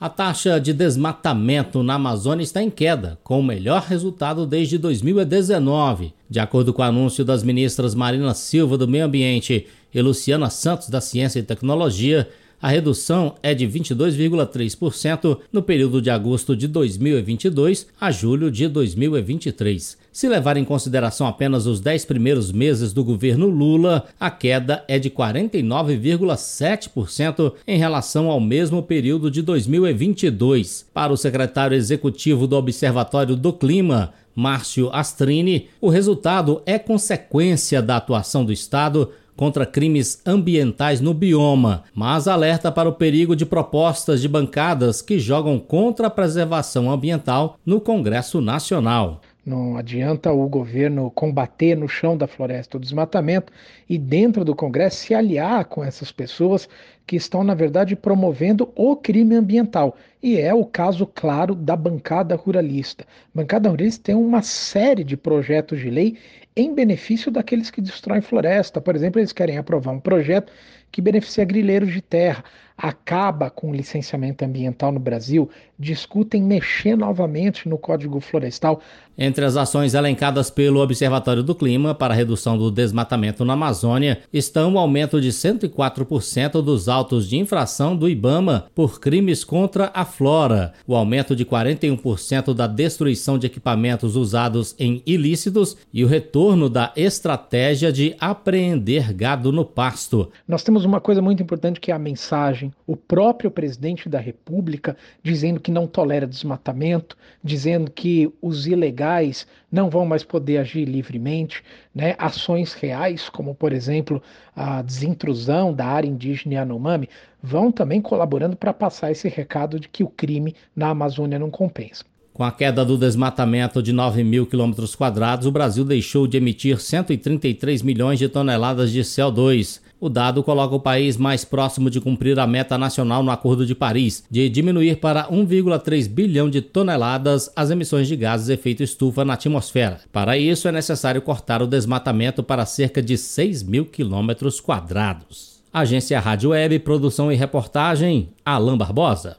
A taxa de desmatamento na Amazônia está em queda, com o melhor resultado desde 2019. De acordo com o anúncio das ministras Marina Silva do Meio Ambiente e Luciana Santos da Ciência e Tecnologia, a redução é de 22,3% no período de agosto de 2022 a julho de 2023. Se levar em consideração apenas os 10 primeiros meses do governo Lula, a queda é de 49,7% em relação ao mesmo período de 2022. Para o secretário executivo do Observatório do Clima, Márcio Astrini, o resultado é consequência da atuação do Estado contra crimes ambientais no bioma, mas alerta para o perigo de propostas de bancadas que jogam contra a preservação ambiental no Congresso Nacional. Não adianta o governo combater no chão da floresta o desmatamento e dentro do Congresso se aliar com essas pessoas que estão, na verdade, promovendo o crime ambiental. E é o caso claro da bancada ruralista. A bancada ruralista tem uma série de projetos de lei em benefício daqueles que destroem floresta. Por exemplo, eles querem aprovar um projeto que beneficia grileiros de terra, acaba com o licenciamento ambiental no Brasil, discutem mexer novamente no Código Florestal. Entre as ações elencadas pelo Observatório do Clima para a redução do desmatamento na Amazônia estão o aumento de 104% dos autos de infração do IBAMA por crimes contra a flora, o aumento de 41% da destruição de equipamentos usados em ilícitos e o retorno da estratégia de apreender gado no pasto. Nós temos uma coisa muito importante que é a mensagem, o próprio presidente da República dizendo que não tolera desmatamento, dizendo que os ilegais não vão mais poder agir livremente, né? Ações reais, como por exemplo a desintrusão da área indígena Yanomami, vão também colaborando para passar esse recado de que o crime na Amazônia não compensa. Com a queda do desmatamento de 9 mil quilômetros quadrados, o Brasil deixou de emitir 133 milhões de toneladas de CO2. O dado coloca o país mais próximo de cumprir a meta nacional no Acordo de Paris, de diminuir para 1,3 bilhão de toneladas as emissões de gases de efeito estufa na atmosfera. Para isso, é necessário cortar o desmatamento para cerca de 6 mil quilômetros quadrados. Agência Rádio Web, produção e reportagem, Alain Barbosa.